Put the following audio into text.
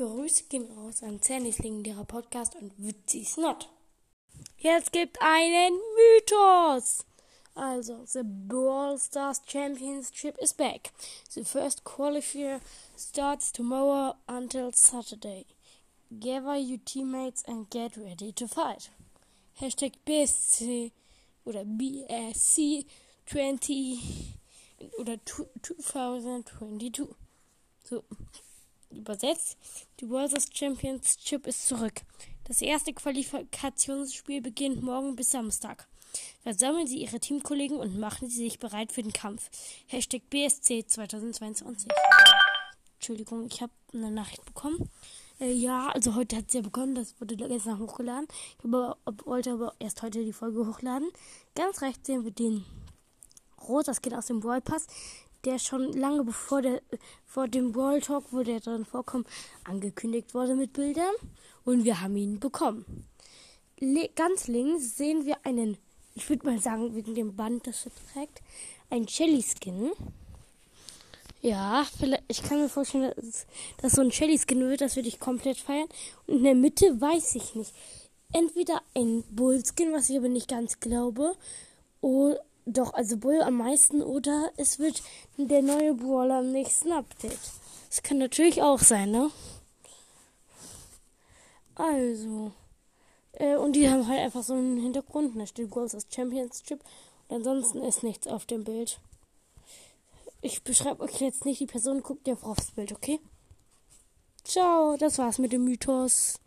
gehen raus an Zernys legendärer Podcast und Witzis Not. Jetzt gibt einen Mythos. Also, the Brawl Stars Championship is back. The first qualifier starts tomorrow until Saturday. Gather your teammates and get ready to fight. Hashtag BSC oder BSC 20 oder 2022. So, übersetzt. Die World Championship ist zurück. Das erste Qualifikationsspiel beginnt morgen bis Samstag. Versammeln Sie Ihre Teamkollegen und machen Sie sich bereit für den Kampf. Hashtag BSC 2022. Entschuldigung, ich habe eine Nachricht bekommen. Äh, ja, also heute hat es ja begonnen, das wurde gestern hochgeladen. Ich aber, wollte aber erst heute die Folge hochladen. Ganz rechts sehen wir den rosa Skin aus dem Brawl Pass, der schon lange bevor der vor dem Brawl Talk, wo der drin vorkommt, angekündigt wurde mit Bildern. Und wir haben ihn bekommen. Le ganz links sehen wir einen, ich würde mal sagen, wegen dem Band, das er trägt, ein Shelly Skin. Ja, vielleicht, ich kann mir vorstellen, dass, dass so ein Shelly Skin wird, das würde ich komplett feiern. Und in der Mitte weiß ich nicht. Entweder ein Bull Skin, was ich aber nicht ganz glaube, oder doch, also Bull am meisten oder es wird der neue Brawler am nächsten Update. Das kann natürlich auch sein, ne? Also. Äh, und die haben halt einfach so einen Hintergrund. Da steht World Championship. Und ansonsten ist nichts auf dem Bild. Ich beschreibe euch jetzt nicht die Person, guckt ihr aufs Bild, okay? Ciao, das war's mit dem Mythos.